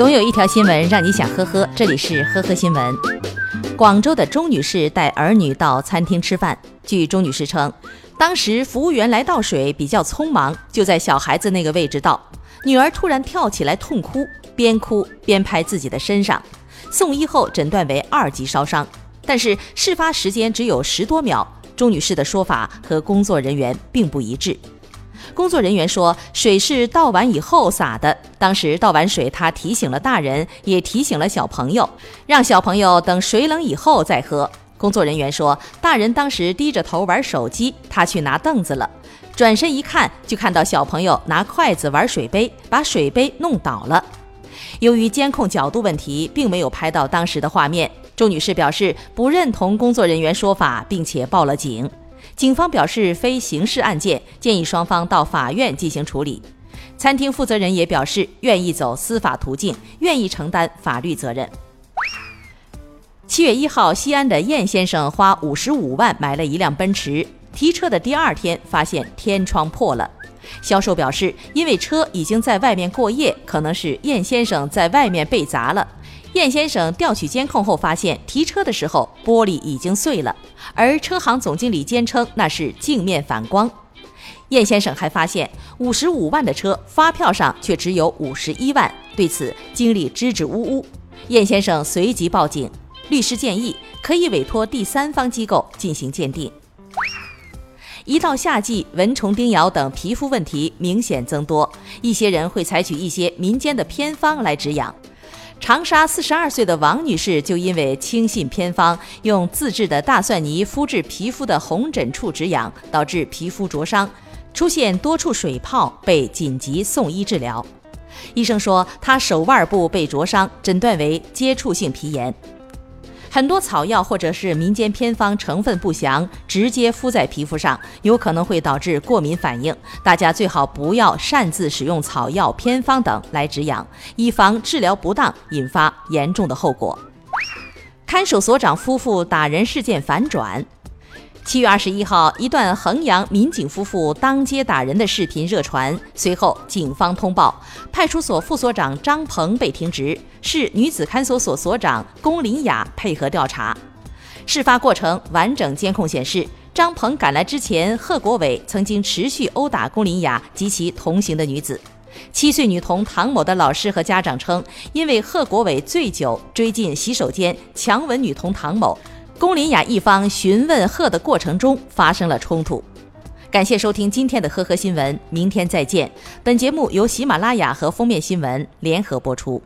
总有一条新闻让你想呵呵，这里是呵呵新闻。广州的钟女士带儿女到餐厅吃饭，据钟女士称，当时服务员来倒水比较匆忙，就在小孩子那个位置倒，女儿突然跳起来痛哭，边哭边拍自己的身上，送医后诊断为二级烧伤，但是事发时间只有十多秒，钟女士的说法和工作人员并不一致。工作人员说，水是倒完以后洒的。当时倒完水，他提醒了大人，也提醒了小朋友，让小朋友等水冷以后再喝。工作人员说，大人当时低着头玩手机，他去拿凳子了，转身一看，就看到小朋友拿筷子玩水杯，把水杯弄倒了。由于监控角度问题，并没有拍到当时的画面。周女士表示不认同工作人员说法，并且报了警。警方表示，非刑事案件，建议双方到法院进行处理。餐厅负责人也表示，愿意走司法途径，愿意承担法律责任。七月一号，西安的燕先生花五十五万买了一辆奔驰，提车的第二天发现天窗破了。销售表示，因为车已经在外面过夜，可能是燕先生在外面被砸了。燕先生调取监控后发现，提车的时候玻璃已经碎了，而车行总经理坚称那是镜面反光。燕先生还发现，五十五万的车发票上却只有五十一万，对此经理支支吾吾。燕先生随即报警，律师建议可以委托第三方机构进行鉴定。一到夏季，蚊虫叮咬等皮肤问题明显增多，一些人会采取一些民间的偏方来止痒。长沙四十二岁的王女士就因为轻信偏方，用自制的大蒜泥敷至皮肤的红疹处止痒，导致皮肤灼伤，出现多处水泡，被紧急送医治疗。医生说她手腕部被灼伤，诊断为接触性皮炎。很多草药或者是民间偏方成分不详，直接敷在皮肤上，有可能会导致过敏反应。大家最好不要擅自使用草药、偏方等来止痒，以防治疗不当引发严重的后果。看守所长夫妇打人事件反转。七月二十一号，一段衡阳民警夫妇当街打人的视频热传。随后，警方通报，派出所副所长张鹏被停职，市女子看守所所长龚林雅配合调查。事发过程完整监控显示，张鹏赶来之前，贺国伟曾经持续殴打龚林雅及其同行的女子。七岁女童唐某的老师和家长称，因为贺国伟醉酒追进洗手间强吻女童唐某。龚琳雅一方询问贺的过程中发生了冲突。感谢收听今天的呵呵新闻，明天再见。本节目由喜马拉雅和封面新闻联合播出。